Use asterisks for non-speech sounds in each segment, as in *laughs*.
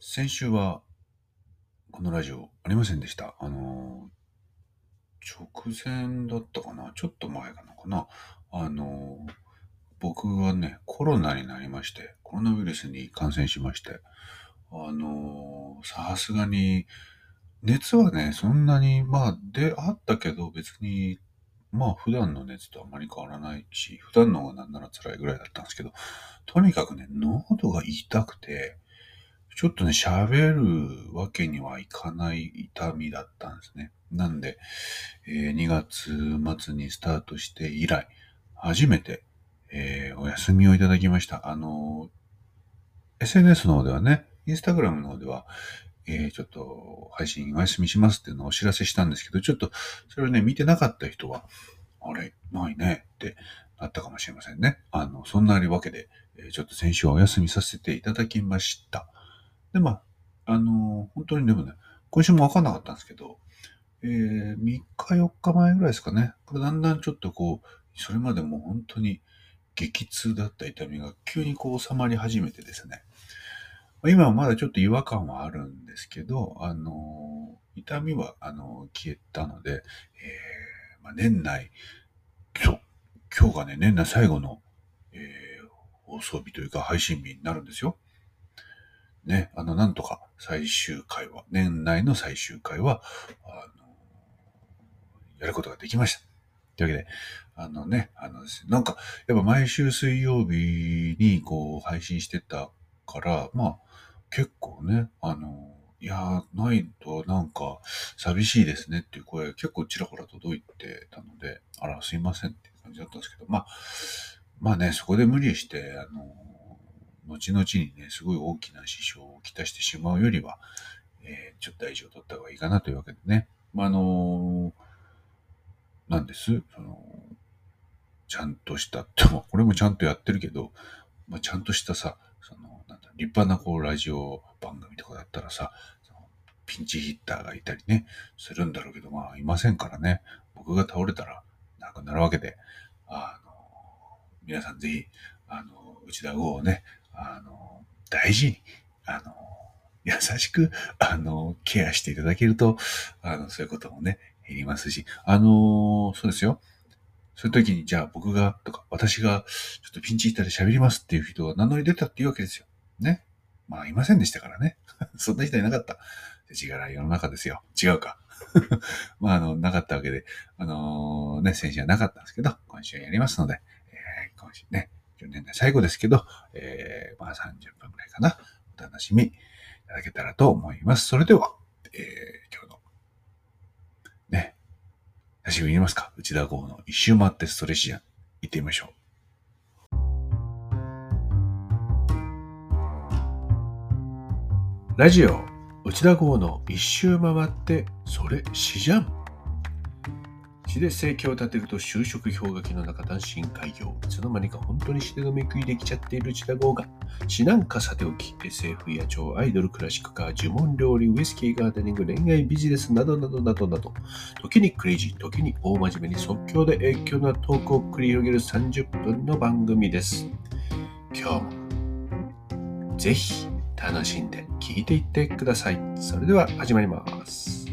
先週は、このラジオありませんでした。あの、直前だったかな？ちょっと前かなかな？あの、僕はね、コロナになりまして、コロナウイルスに感染しまして、あの、さすがに、熱はね、そんなに、まあ、で、あったけど、別に、まあ、普段の熱とあまり変わらないし、普段の方がなんなら辛いぐらいだったんですけど、とにかくね、喉が痛くて、ちょっとね、喋るわけにはいかない痛みだったんですね。なんで、えー2月末にスタートして以来、初めて、えーお休みをいただきました。あのー SNS の方ではね、インスタグラムの方では、えーちょっと配信お休みしますっていうのをお知らせしたんですけど、ちょっとそれをね、見てなかった人は、あれ、ないねってなったかもしれませんね。あの、そんなわけで、えちょっと先週はお休みさせていただきました。で、まあ、あの本当にでもね、今週もわかんなかったんですけど、えー、3日4日前ぐらいですかね。これだんだんちょっとこう、それまでも本当に激痛だった痛みが急にこう収まり始めてですね。今はまだちょっと違和感はあるんですけど、あの痛みは、あの消えたので、えーまあ、年内、そう、今日がね、年内最後の、えー放送日というか配信日になるんですよ。ね、あの、なんとか最終回は、年内の最終回は、あの、やることができました。というわけで、あのね、あのですね、なんか、やっぱ毎週水曜日にこう配信してたから、まあ、結構ね、あの、いやー、ないとなんか寂しいですねっていう声結構ちらほら届いてたので、あら、すいませんっていう感じだったんですけど、まあ、まあね、そこで無理して、あの、後々にね、すごい大きな支障をきたしてしまうよりは、えーちょっと大事を取った方がいいかなというわけでね。まあ、あのなんですその、ちゃんとした、*laughs* でもこれもちゃんとやってるけど、まあ、ちゃんとしたさ、その、なんだ、立派なこう、ラジオ番組とかだったらさ、ピンチヒッターがいたりね、するんだろうけど、まあ、いませんからね。僕が倒れたら、なくなるわけで、あの、皆さんぜひ、あの、内田剛をね、あの、大事に、あの、優しく、あの、ケアしていただけると、あの、そういうこともね、減りますし、あの、そうですよ。そういう時に、じゃあ僕が、とか、私が、ちょっとピンチヒッターで喋りますっていう人が名乗り出たっていうわけですよ。ね。まあ、いませんでしたからね。*laughs* そんな人いなかった。違う世の中ですよ。違うか。*laughs* まあ、あの、なかったわけで、あのね、先週はなかったんですけど、今週やりますので、えー今週ね、今日年内最後ですけど、えーまあ30分くらいかな。お楽しみいただけたらと思います。それでは、えー今日の、ね、久しぶりに言いますか。内田剛の一周回ってストレッチジャン、行ってみましょう。ラジオ、内田剛の一周回ってそれしじゃん。詩で生計を立てると就職氷河期の中単身開業。いつの間にか本当に詩で飲み食いできちゃっている内田剛が、詩なんかさておき、SF や超アイドル、クラシックカー、呪文料理、ウイスキーガーデニング、恋愛ビジネスなどなどなどなど、時にクレイジー、時に大真面目に即興で影響なトークを繰り広げる30分の番組です。今日も、ぜひ楽しんで聞いていってください。それでは始まります。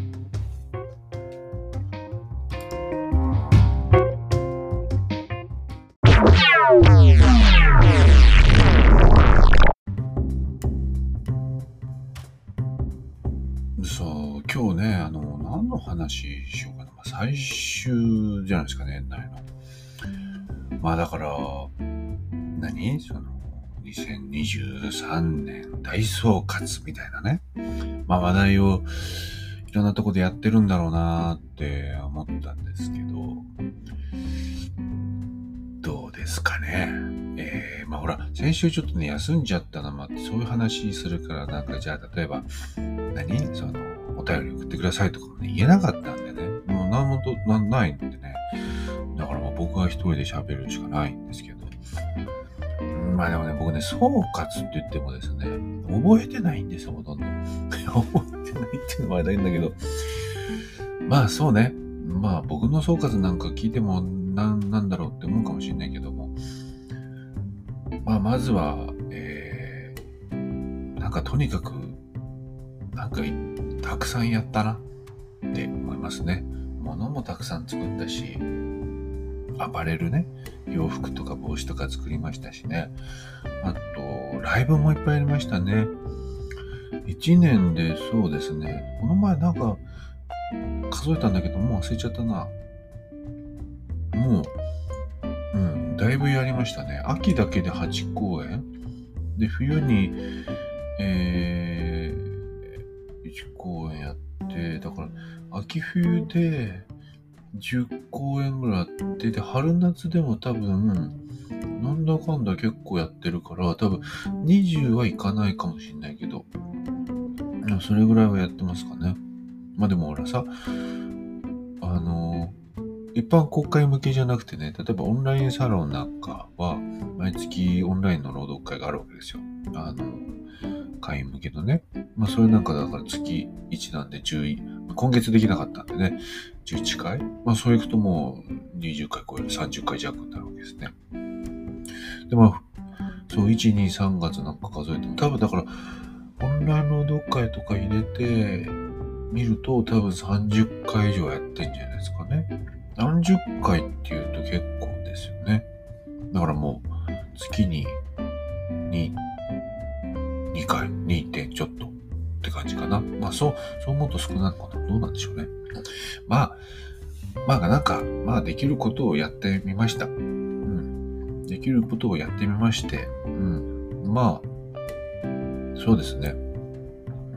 話しようかな。まあ、最終じゃないですかね、年内の。まあだから、何？その、2023年大総括みたいなね。まあ話題をいろんなとこでやってるんだろうなって思ったんですけど、どうですかね。えー、まあほら、先週ちょっとね、休んじゃったのもあ、そういう話するから、なんかじゃあ例えば、何？その、便り送ってくださいとかもね、言えなかったんでね。もう何もとなないんでね。だからまあ僕は一人で喋るしかないんですけど。まあでもね、僕ね、総括って言ってもですね、覚えてないんですよ、ほとんど。*laughs* 覚えてないっていうのもあれなんだけど。まあそうね。まあ僕の総括なんか聞いてもななんだろうって思うかもしれないけども。まあまずは、えー、なんかとにかくなんかたくさんやったなって思いますね。物もたくさん作ったし、アパレルね、洋服とか帽子とか作りましたしね。あと、ライブもいっぱいやりましたね。1年でそうですね、この前なんか数えたんだけど、もう忘れちゃったな。もう、うん、だいぶやりましたね。秋だけで8公演。で、冬に、えー、1公演やって、だから、秋冬で10公演ぐらいあって、で、春夏でも多分、なんだかんだ結構やってるから、多分20はいかないかもしんないけど、それぐらいはやってますかね。まあでもほらさ、あの、一般公開向けじゃなくてね、例えばオンラインサロンなんかは、毎月オンラインの朗読会があるわけですよ。あの、会員向けのね。まあそれなんかだから月1なんで11、今月できなかったんでね、11回まあそういくともう20回超える30回弱になるわけですね。で、まあ、そう、1、2、3月なんか数えても、多分だから、オンライン朗読会とか入れて、見ると多分30回以上やってんじゃないですかね。何十回っていうと結構ですよね。だからもう月に2、2回、2. 点ちょっとって感じかな。まあそう、そう思うと少ないのかな。どうなんでしょうね。まあ、まあなんか、まあできることをやってみました。うん。できることをやってみまして、うん。まあ、そうですね。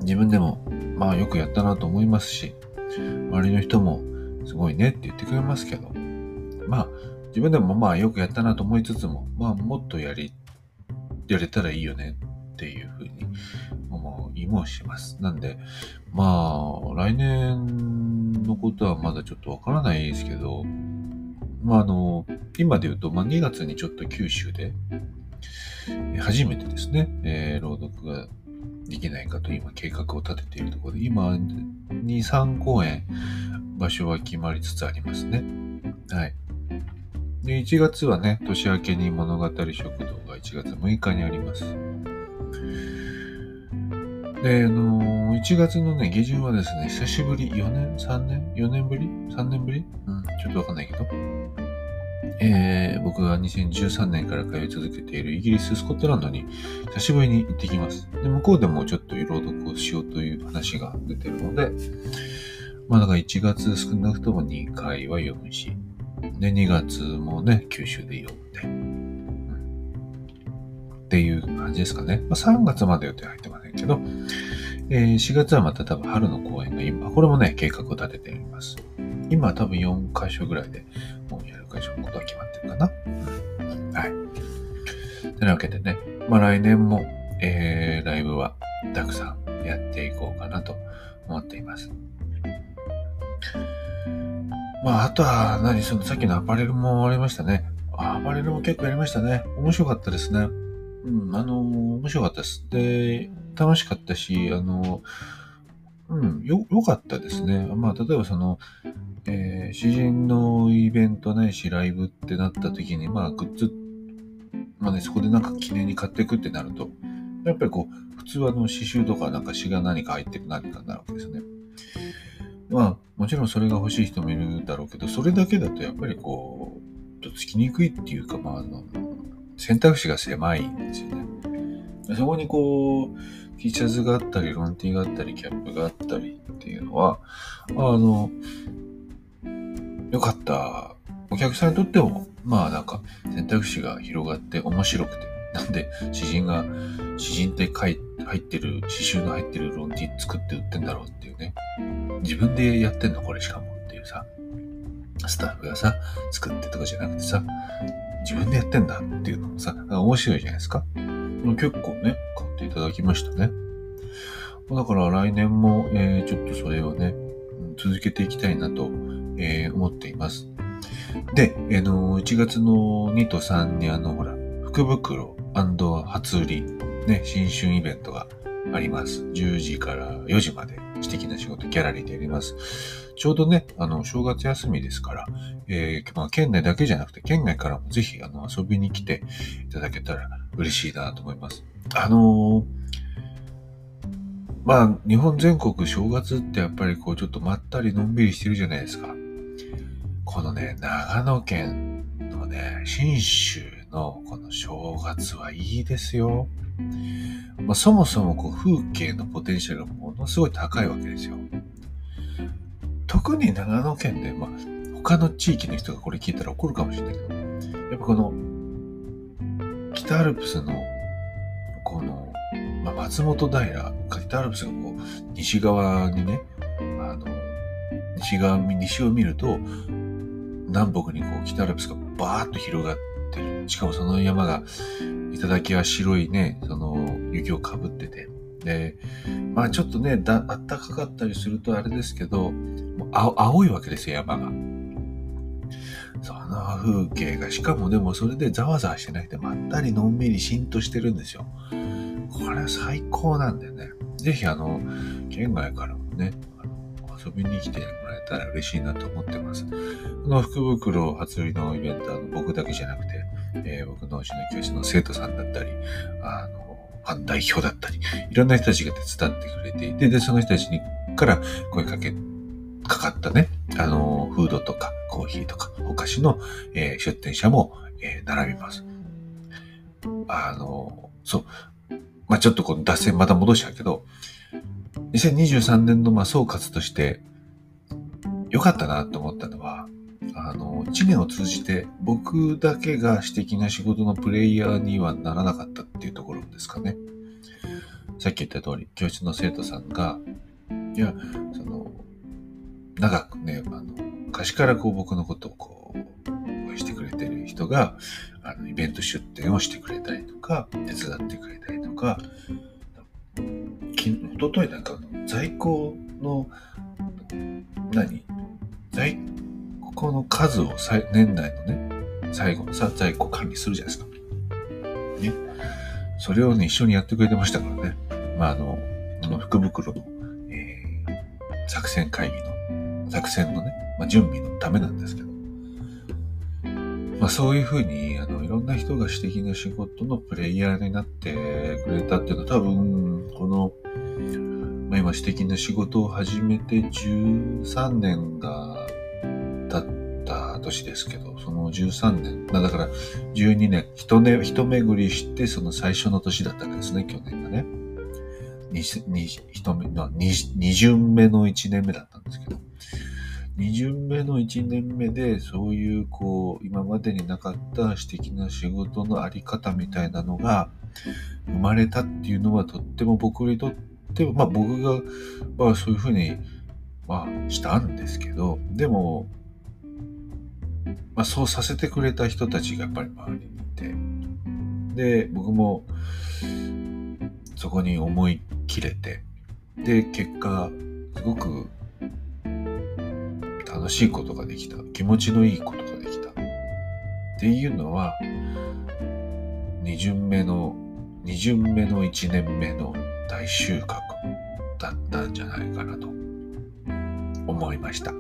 自分でもまあよくやったなと思いますし、周りの人もすごいねって言ってくれますけど、まあ自分でもまあよくやったなと思いつつも、まあもっとやり、やれたらいいよねっていうふうに思いもします。なんで、まあ来年のことはまだちょっとわからないですけど、まああの、今で言うと、まあ2月にちょっと九州で、初めてですね、えー、朗読ができないかと今計画を立てているところで、今、2、3公演場所は決まりつつありますね。はい。で、1月はね、年明けに物語食堂が1月6日にあります。で、あの、1月のね、下旬はですね、久しぶり、4年 ?3 年 ?4 年ぶり ?3 年ぶり？うん、ちょっとわかんないけど、えー、僕が2013年から通い続けているイギリス、スコットランドに久しぶりに行ってきます。で、向こうでもちょっと朗読をしようという話が出てるので、まあだから1月少なくとも2回は読むし、で、2月もね、九州で読んで、っていう感じですかね。まあ、3月まで予定入ってませんけど、えー、4月はまた多分春の公演が今、これもね、計画を立てています。今は多分4箇所ぐらいでもうやる会場のことは決まってるかな。はい。というわけでね、まあ来年も、えー、ライブはたくさんやっていこうかなと思っています。まあ、あとは何、そのさっきのアパレルもありましたね。アパレルも結構やりましたね。面白かったですね。うん、あの、面白かったです。で、楽しかったし、あの、うん、よ、良かったですね。まあ、例えばその、えー、詩人のイベントないしライブってなった時に、まあ、グッズ、まあね、そこでなんか記念に買っていくってなると、やっぱりこう、普通はあの刺繍とかなんか詩が何か入ってる何かになるわけですね。まあ、もちろんそれが欲しい人もいるだろうけど、それだけだとやっぱりこう、とっつきにくいっていうか、まあ、あの、選択肢が狭いんですよね。そこにこう、T シャツがあったり、ロンティがあったり、キャップがあったりっていうのは、あの、よかった。お客さんにとっても、まあなんか選択肢が広がって面白くて。なんで、詩人が、詩人って書い入ってる、詩集の入ってるロンティ作って売ってんだろうっていうね。自分でやってんのこれしかもっていうさ。スタッフがさ、作ってとかじゃなくてさ、自分でやってんだっていうのもさ、面白いじゃないですか。結構ね、買っていただきましたね。だから来年も、えー、ちょっとそれをね、続けていきたいなと、えー、思っています。で、えー、の1月の2と3にあの、ほら、福袋初売り、ね、新春イベントがあります。10時から4時まで素敵な仕事ギャラリーでやります。ちょうどね、あの、正月休みですから、えー、まあ、県内だけじゃなくて、県外からもぜひ、あの、遊びに来ていただけたら嬉しいなと思います。あのー、まあ、日本全国正月ってやっぱりこう、ちょっとまったりのんびりしてるじゃないですか。このね、長野県のね、信州のこの正月はいいですよ。まあ、そもそもこう風景のポテンシャルがものすごい高いわけですよ。特に長野県で、まあ、他の地域の人がこれ聞いたら怒るかもしれないけど、やっぱこの、北アルプスの、この、まあ、松本平、北アルプスがこう、西側にね、あの、西側、西を見ると、南北にこう、北アルプスがバーッと広がってる。しかもその山が、頂は白いね、その、雪をかぶってて。で、まあちょっとね、だ、あったかかったりするとあれですけど、もう青いわけですよ、山が。その風景が、しかもでもそれでざわざわしてなくて、まったりのんびりしんとしてるんですよ。これ最高なんでね。ぜひあの、県外からもね、遊びに来てもらえたら嬉しいなと思ってます。この福袋初売りのイベントは僕だけじゃなくて、えー、僕のうちの教室の生徒さんだったり、あの、ファン代表だったり、いろんな人たちが手伝ってくれていて、で、その人たちにから声かけ、かかったね、あの、フードとかコーヒーとかお菓子の、えー、出店者も、えー、並びます。あの、そう。まあ、ちょっとこの脱線また戻しちゃうけど、2023年のまあ総括として良かったなと思ったのは、あの、一年を通じて僕だけが私的な仕事のプレイヤーにはならなかったっていうところですかね。さっき言った通り、教室の生徒さんが、いや、その、長くね、あの、昔からこう僕のことをこう、応援してくれてる人が、あの、イベント出店をしてくれたりとか、手伝ってくれたりとか、きおとといなんか在庫の、何？在庫の数を年内のね、最後のさ、在庫管理するじゃないですか。ね。それをね、一緒にやってくれてましたからね。まあ、あの、あの福袋の、えー、作戦会議の、作戦のね、まあ、準備のためなんですけど。まあ、そういうふうに、あの、いろんな人が私的な仕事のプレイヤーになってくれたっていうのは多分、この、まあ、今私的な仕事を始めて13年が年ですけど、その13年、まあ、だから12年、一ね、一巡りしてその最初の年だったわけですね、去年がね。二、二、一目、二、二巡目の1年目だったんですけど、二巡目の1年目で、そういう、こう、今までになかった私的な仕事のあり方みたいなのが生まれたっていうのはとっても僕にとってまあ僕が、まあそういうふうに、まあしたんですけど、でも、まあそうさせてくれた人たちがやっぱり周りにいて、で、僕もそこに思い切れて、で、結果、すごく楽しいことができた。気持ちのいいことができた。っていうのは、二巡目の、二巡目の一年目の大収穫だったんじゃないかなと思いました。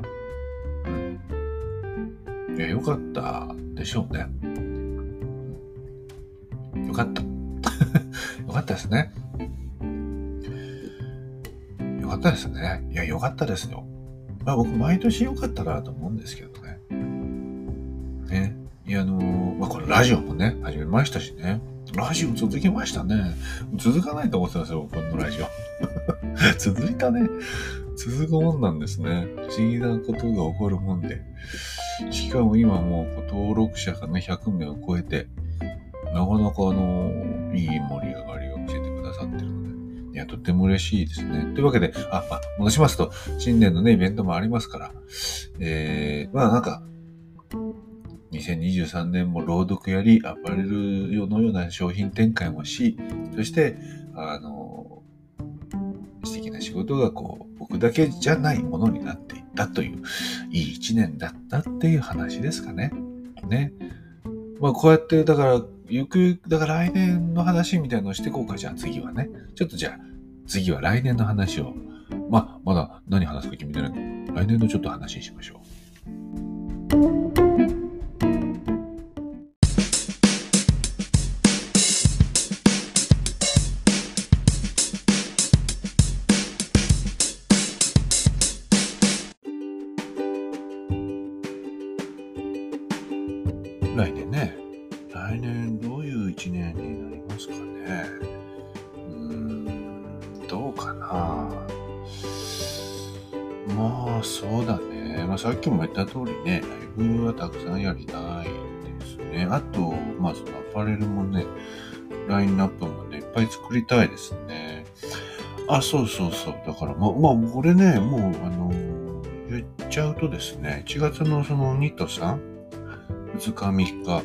いや、よかったでしょうね。よかった。*laughs* よかったですね。よかったですね。いや、よかったですよ。まあ僕毎年良かったなと思うんですけどね。ね。いや、あのー、まあこれラジオもね、始めましたしね。ラジオ続きましたね。続かないと思ってたんですよ、このラジオ。*laughs* 続いたね。続くもんなんですね。不思議なことが起こるもんで。しかも今もう登録者がね、100名を超えて、なかなかあの、いい盛り上がりを見せてくださってるので、いや、とっても嬉しいですね。というわけで、あ、あ、戻しますと、新年のね、イベントもありますから、えー、まあなんか、2023年も朗読やり、アパレル用のような商品展開もし、そして、あの、素敵な仕事がこう、僕だけじゃないものになってったという、いい一年だったっていう話ですかね。ね。まあこうやって、だから、ゆくゆく、だから来年の話みたいのをしていこうか、じゃあ次はね。ちょっとじゃあ、次は来年の話を。まあ、まだ何話すか決めてないけど、来年のちょっと話しましょう。たいですね。あ、そうそうそう。だから、まあ、まあ、これね、もう、あの、言っちゃうとですね、1月のその2と3、2日3日、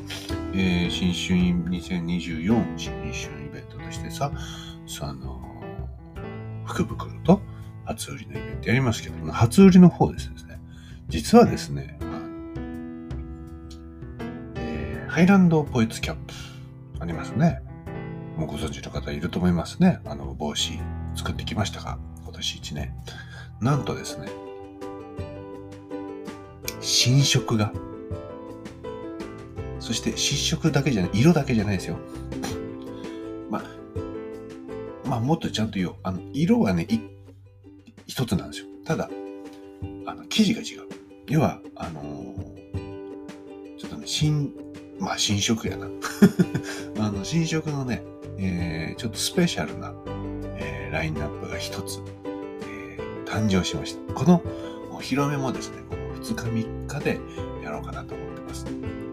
えー、新春2024新春イベントとしてさ、その、福袋と初売りのイベントやりますけど、初売りの方ですね、実はですね、えー、ハイランドポイツキャップありますね。もうご存知の方いると思いますね。あの帽子作ってきましたが、今年1年。なんとですね、新色が、そして新色だけじゃない、色だけじゃないですよ。まあ、まあ、もっとちゃんと言おう。あの、色はね、一つなんですよ。ただ、あの、生地が違う。要は、あのー、ちょっとね、新、まあ、新色やな。*laughs* あの、新色のね、えー、ちょっとスペシャルな、えー、ラインナップが一つ、えー、誕生しました。このお披露目もですね、この2日3日でやろうかなと思ってます。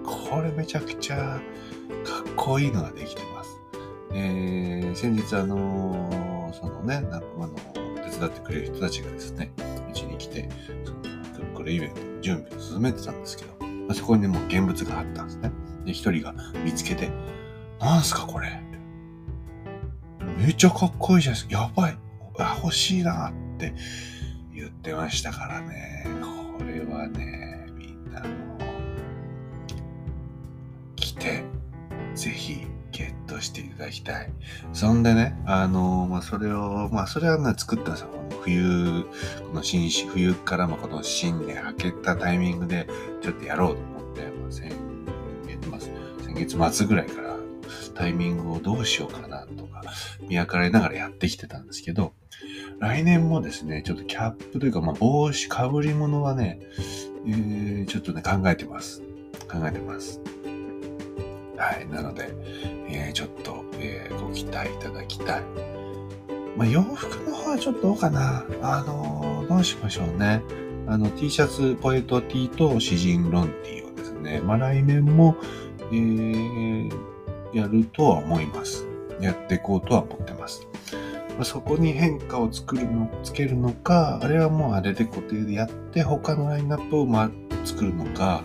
これめちゃくちゃかっこいいのができてます。えー、先日あのそのね、仲間の手伝ってくれる人たちがですね、うちに来て、そのこれイベントの準備を進めてたんですけど、まあ、そこにもう現物があったんですね。で、一人が見つけて、なんすかこれめっちゃかっこいいじゃないですか。やばい。あ、欲しいなって言ってましたからね。これはね、みんなも来て、ぜひゲットしていただきたい。そんでね、あのまあ、それを、まあ、それはね、作ったんですよ。冬、この新春、冬からもこの新年明けたタイミングで、ちょっとやろうと思って、まあ、先月先月末ぐらいからタイミングをどうしようかなとか、見計らいながらやってきてたんですけど、来年もですね、ちょっとキャップというか、まあ、帽子、かぶり物はね、えー、ちょっとね、考えてます。考えてます。はい。なので、えー、ちょっと、えー、ご期待いただきたい。まあ、洋服の方はちょっとどうかな。あのー、どうしましょうね。あの、T シャツ、ポエト T と詩人ロンティをですね、まあ、来年も、えー、やるとは思います。やっていこうとは思ってます。そこに変化を作るの、つけるのか、あれはもうあれで固定でやって、他のラインナップをま作るのか、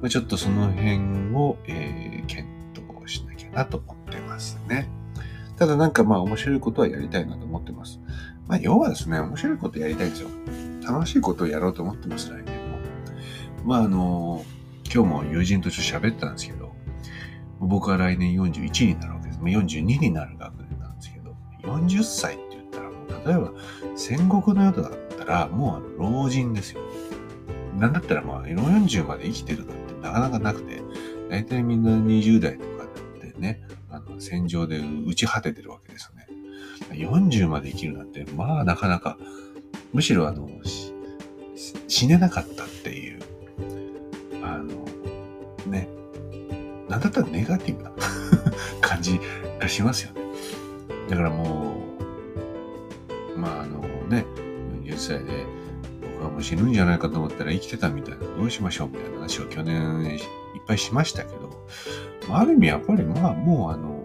ま、ちょっとその辺を、えー、検討しなきゃなと思ってますね。ただなんかまあ面白いことはやりたいなと思ってます。まあ要はですね、面白いことやりたいんですよ。楽しいことをやろうと思ってます、来年も。まああの、今日も友人とちょっと喋ったんですけど、僕は来年41になるわけです。42になる学年なんですけど、40歳って言ったらもう、例えば戦国の世だったらもう老人ですよ。なんだったらまあ40まで生きてるなんてなかなかなくて、大体みんな20代とかでね、あの戦場で打ち果ててるわけですよね。40まで生きるなんて、まあなかなか、むしろあの、死ねなかったなんだったらネガティブな *laughs* 感じがしますよね。だからもう、まああのね、40歳で僕はもう死ぬんじゃないかと思ったら生きてたみたいな、どうしましょうみたいな話を去年いっぱいしましたけど、ある意味やっぱりまあもうあの、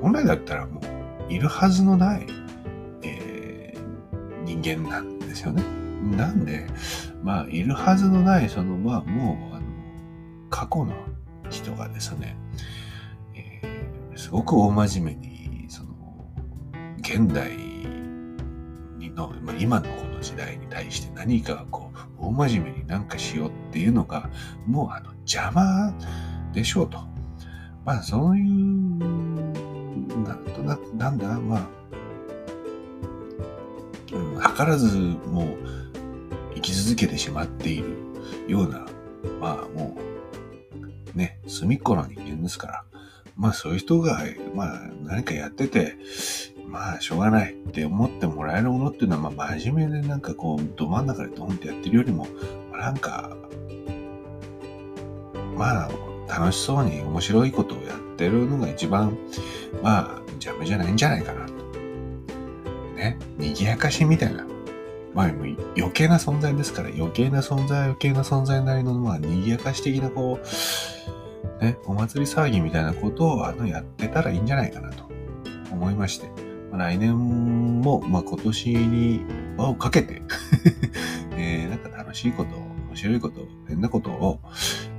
本来だったらもういるはずのない、えー、人間なんですよね。なんで、まあいるはずのない、そのまあもう、過去の人がですね、えー、すごく大真面目に、その、現代の、まあ、今のこの時代に対して何かこう、大真面目になんかしようっていうのが、もうあの、邪魔でしょうと。まあ、そういう、なんとなく、なんだ、まあ、図らずもう生き続けてしまっているような、まあもう、ね、隅っこの人間ですから、まあそういう人が、まあ何かやってて、まあしょうがないって思ってもらえるものっていうのは、まあ真面目でなんかこう、ど真ん中でドンってやってるよりも、まあ、なんか、まあ楽しそうに面白いことをやってるのが一番、まあ、邪魔じゃないんじゃないかなと。ね、賑やかしみたいな。まあ、余計な存在ですから、余計な存在、余計な存在なりの、まあ、賑やかし的な、こう、ね、お祭り騒ぎみたいなことを、あの、やってたらいいんじゃないかなと思いまして、ま、来年も、まあ、今年に輪をかけて *laughs* えー、なんか楽しいこと面白いこと、変なことを、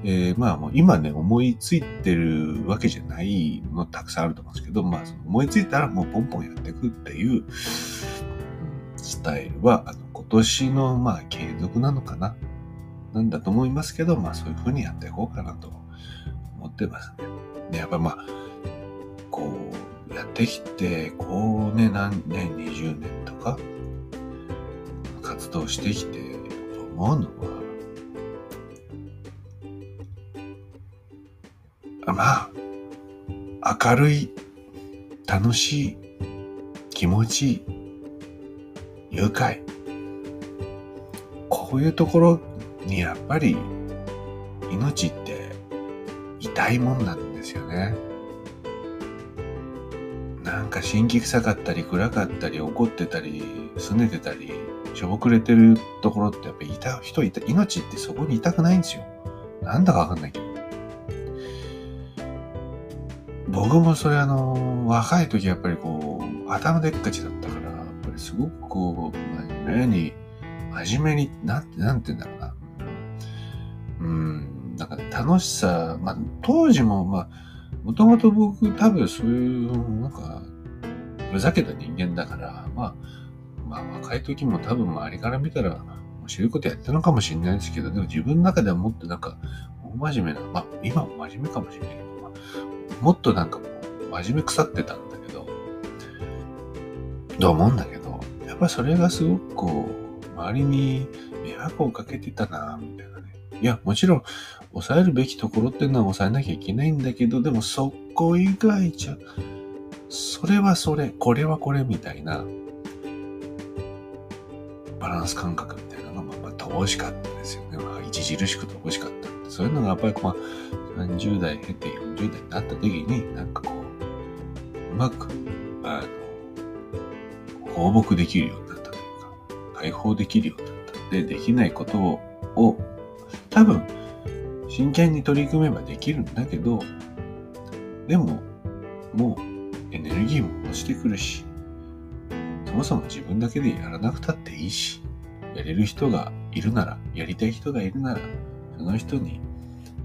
えー、まあもう今ね、思いついてるわけじゃないのたくさんあると思うんですけど、まあその思いついたらもうポンポンやっていくっていう、スタイルは、あの今年のまあ継続なのかななんだと思いますけど、まあそういうふうにやっていこうかなとってますね。で、やっぱまあ、こう、やってきて、こうね、何年、20年とか、活動してきて思うのは、まあ、明るい、楽しい、気持ちいい、愉快。こういうところにやっぱり命って痛いもんなんですよね。なんか神気臭かったり暗かったり怒ってたり拗ねてたりしょぼくれてるところってやっぱりいた人いた命ってそこにいたくないんですよ。なんだかわかんないけど。僕もそれあの、若い時やっぱりこう、頭でっかちだったから、やっぱりすごくこう、目に、真面目に、なんて、なんて言うんだろうな。楽しさ、まあ、当時も、まあ、もともと僕多分そういう、なんか、ふざけた人間だから、まあ、まあ若い時も多分周りから見たら、面白いことやってるのかもしれないですけど、でも自分の中ではもっとなんか、大真面目な、まあ今も真面目かもしれないけど、もっとなんかもう真面目腐ってたんだけど、と思うんだけど、やっぱそれがすごくこう、周りに迷惑をかけてたな、みたいなね。いや、もちろん、抑えるべきところっていうのは抑えなきゃいけないんだけど、でもそこ以外じゃ、それはそれ、これはこれみたいな、バランス感覚みたいなのが、まあ、乏しかったですよね。まあ、著しく乏しかった。そういうのがやっぱり、まあ、30代経て40代になった時に、なんかこう、うまく、あの、放牧できるようになったというか、解放できるようになった。で、できないことを、を多分、真剣に取り組めばできるんだけど、でも、もうエネルギーも落ちてくるし、そもそも自分だけでやらなくたっていいし、やれる人がいるなら、やりたい人がいるなら、その人に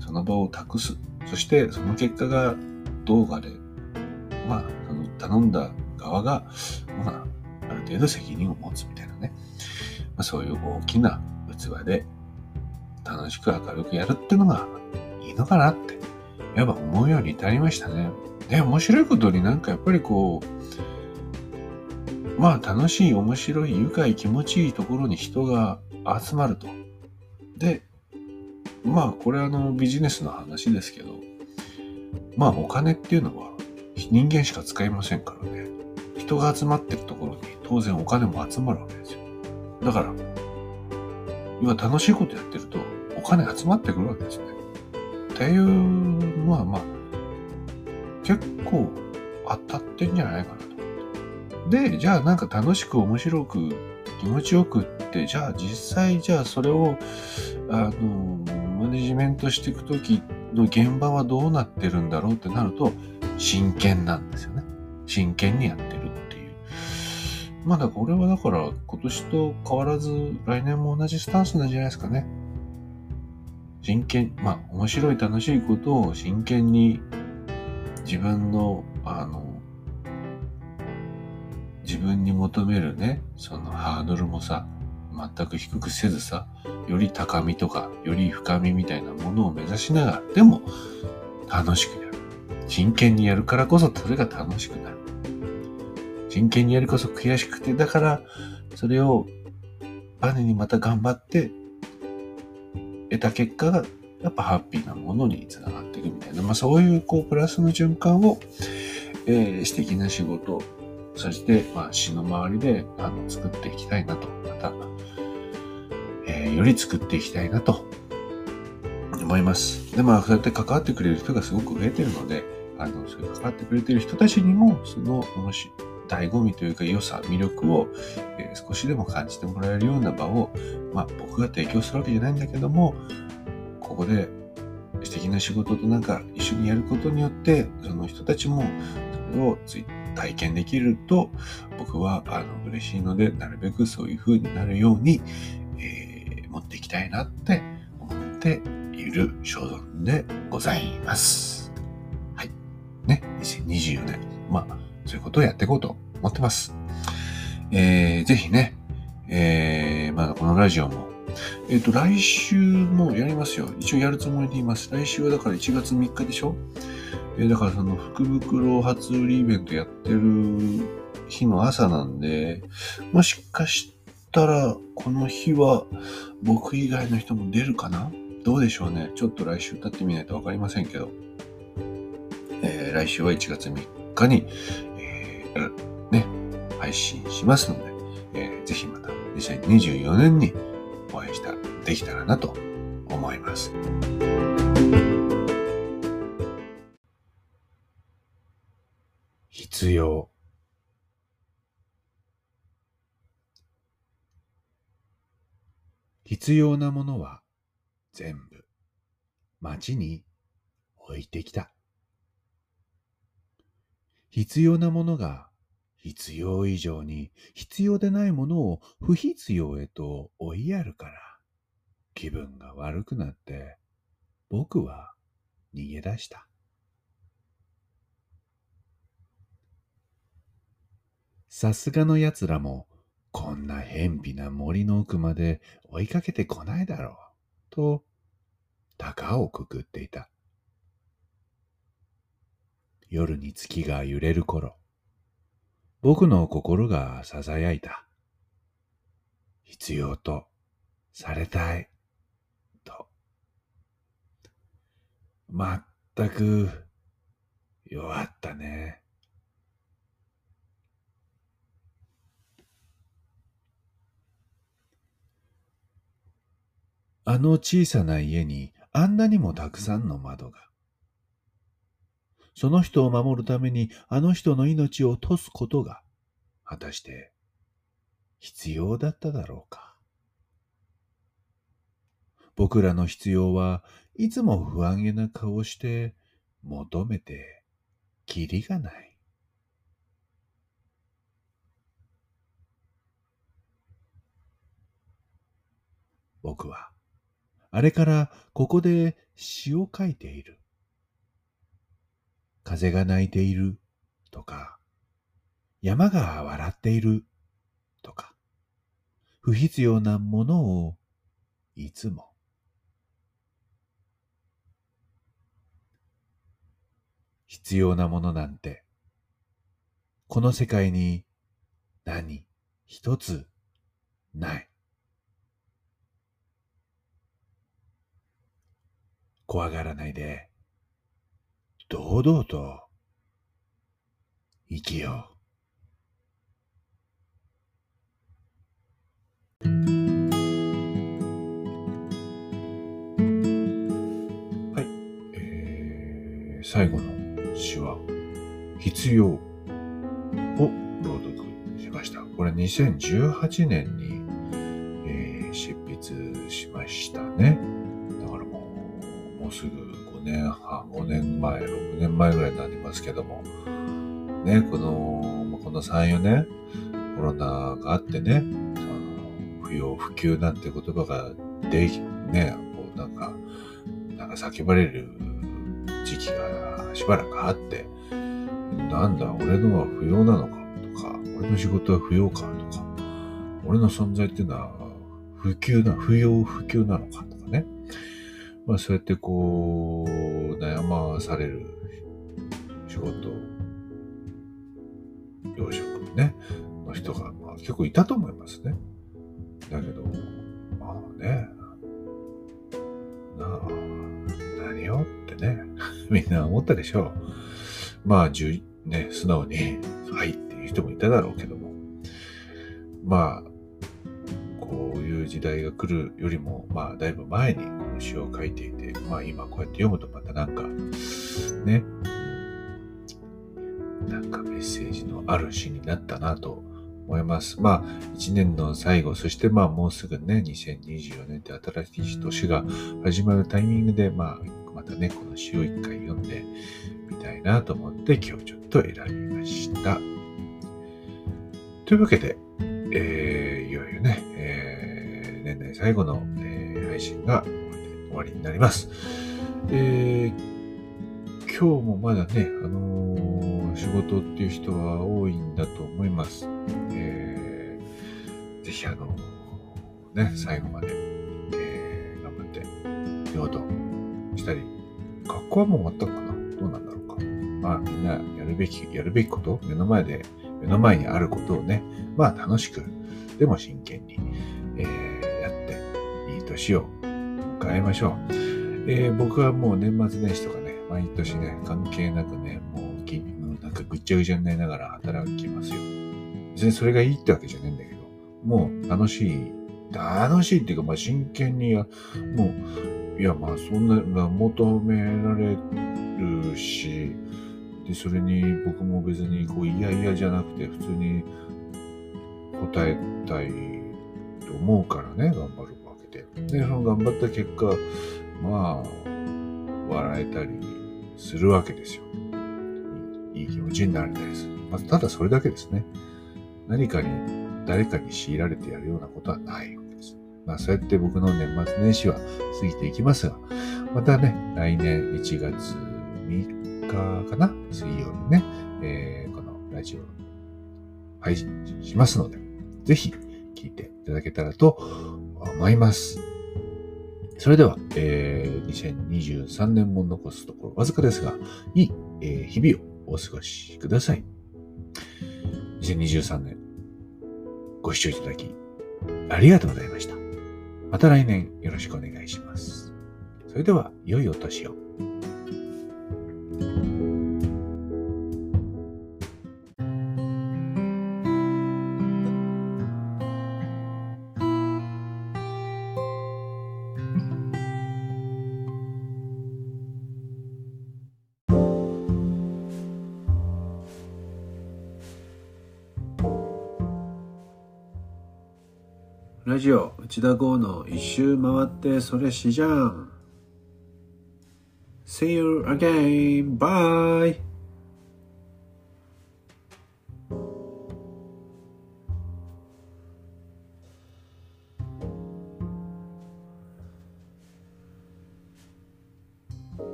その場を託す。そしてその結果がどうかで、まあ、その頼んだ側が、まあ、ある程度責任を持つみたいなね。まあ、そういう大きな器で楽しく明るくやるってのがいいのかなって、やっぱ思うように至りましたね。で、面白いことになんかやっぱりこう、まあ楽しい、面白い、愉快、気持ちいいところに人が集まると。で、まあこれあのビジネスの話ですけど、まあお金っていうのは人間しか使いませんからね。人が集まってるところに当然お金も集まるわけですよ。だから、今楽しいことやってるとお金集まってくるわけですね。っていうのはまあ結構当たってんじゃないかなと思って。で、じゃあなんか楽しく面白く気持ちよくって、じゃあ実際じゃあそれを、あの、マネジメントしていくときの現場はどうなってるんだろうってなると、真剣なんですよね。真剣にやってるっていう。まだこれはだから今年と変わらず来年も同じスタンスなんじゃないですかね。真剣、まあ面白い楽しいことを真剣に自分の、あの、自分に求めるね、そのハードルもさ、全く低くせずさ、より高みとか、より深みみたいなものを目指しながら、でも楽しくやる。真剣にやるからこそそれが楽しくなる。真剣にやるこそ悔しくて、だからそれをバネにまた頑張って得た結果がやっぱハッピーなものにつながっていくみたいな、まあそういうこうプラスの循環を、えー、素敵な仕事、そして、まあ、死の周りであの作っていきたいなと、また、えー、より作っていきたいなと。思います。で、まあ、そうやって関わってくれる人がすごく増えてるので、あの、そういう関わってくれてる人たちにも、その、もし、醍醐味というか良さ、魅力を、え、少しでも感じてもらえるような場を、まあ僕が提供するわけじゃないんだけども、ここで素敵な仕事となんか一緒にやることによって、その人たちもそれを体験できると、僕はあの嬉しいので、なるべくそういう風になるように、えー、持っていきたいなって思っている所存でございます。はい。ね、2024年。まあ、そういうことをやっていこうと思ってます。えー、ぜひね、えー、まだこのラジオも、えっ、ー、と、来週もやりますよ。一応やるつもりでいます。来週はだから1月3日でしょ？えー、だからその福袋初売りイベントやってる日の朝なんで、もしかしたらこの日は僕以外の人も出るかな？どうでしょうね。ちょっと来週経ってみないとわかりませんけど。えー、来週は1月3日に、ね、配信しますので、えー、ぜひまた2024年にお会いした、できたらなと思います。必要。必要なものは全部町に置いてきた。必要なものが必要以上に必要でないものを不必要へと追いやるから気分が悪くなって僕は逃げ出した。さすがの奴らもこんな偏僻な森の奥まで追いかけてこないだろうと高をくくっていた。夜に月が揺れる頃、僕の心が囁いた。必要とされたい。と。まったく弱ったね。あの小さな家にあんなにもたくさんの窓が。その人を守るためにあの人の命を落とすことが、果たして必要だっただろうか。僕らの必要はいつも不安げな顔して求めてきりがない。僕はあれからここで詩を書いている。風が鳴いているとか、山が笑っているとか、不必要なものをいつも。必要なものなんて、この世界に何一つない。怖がらないで、堂々と生きよう。はい、えー、最後の詩は、必要を朗読しました。これ2018年に、えー、執筆しましたねだから。もうもうすぐ年半、5年前、6年前ぐらいになりますけども、ね、この、この3、4年、コロナがあってね、その不要不急なんて言葉がで、ね、こうなんか、なんか叫ばれる時期がしばらくあって、なんだ、俺のは不要なのかとか、俺の仕事は不要かとか、俺の存在っていうのは不急な、不要不急なのかとかね。まあそうやってこう、悩まされる仕事、養殖ね、の人が、まあ、結構いたと思いますね。だけど、まあね、なあ、何よってね、*laughs* みんな思ったでしょう。まあ、じゅね、素直に、はいっていう人もいただろうけども、まあ、こういう時代が来るよりも、まあ、だいぶ前にの詩を書いていて、まあ、今こうやって読むとまたなんか、ね、なんかメッセージのある詩になったなと思います。まあ、一年の最後、そしてまあもうすぐね、2024年って新しい年が始まるタイミングで、まあ、またね、この詩を一回読んでみたいなと思って今日ちょっと選びました。というわけで、えー、いよいよね、えー、年内最後の、えー、配信が終わりになります。えー、今日もまだね、あのー、仕事っていう人は多いんだと思います。えー、ぜひあのー、ね、最後まで、えー、頑張って、仕事したり、学校はもう終わったかな？どうなんだろうか？まあみんなやるべき、やるべきこと、目の前で、目の前にあることをね、まあ楽しく、でも真剣に、えー、やって、いい年をえましょう。えー、僕はもう年末年始とかね、毎年ね、関係なくね、もう、なんかぐっちゃぐちゃになりながら働きますよ。別にそれがいいってわけじゃないんだけど、もう楽しい、楽しいっていうか、まあ真剣にや、もう、いやまあそんな、求められるし、で、それに僕も別にこう、いやいやじゃなくて、普通に答えたいと思うからね、頑張るわけで。で、その頑張った結果、まあ、笑えたりするわけですよ。いい気持ちになれたりする。まあ、ただそれだけですね。何かに、誰かに強いられてやるようなことはないわけです。まあ、そうやって僕の年末年始は過ぎていきますが、またね、来年1月3日かな水曜日ね、えー、このラジオ配信しますので、ぜひ聞いていただけたらと思います。それでは、えー、2023年も残すところわずかですが、いい、えー、日々をお過ごしください。2023年、ご視聴いただき、ありがとうございました。また来年よろしくお願いします。それでは、良いお年を。内田剛の一周回ってそれしじゃん See you again! Bye!